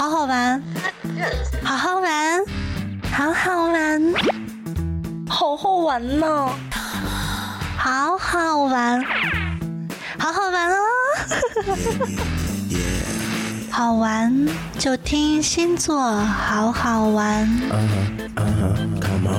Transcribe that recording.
好好玩。好好玩。好好玩。好好玩呢好好玩。好好玩哦。好玩就听星座好好玩。Come on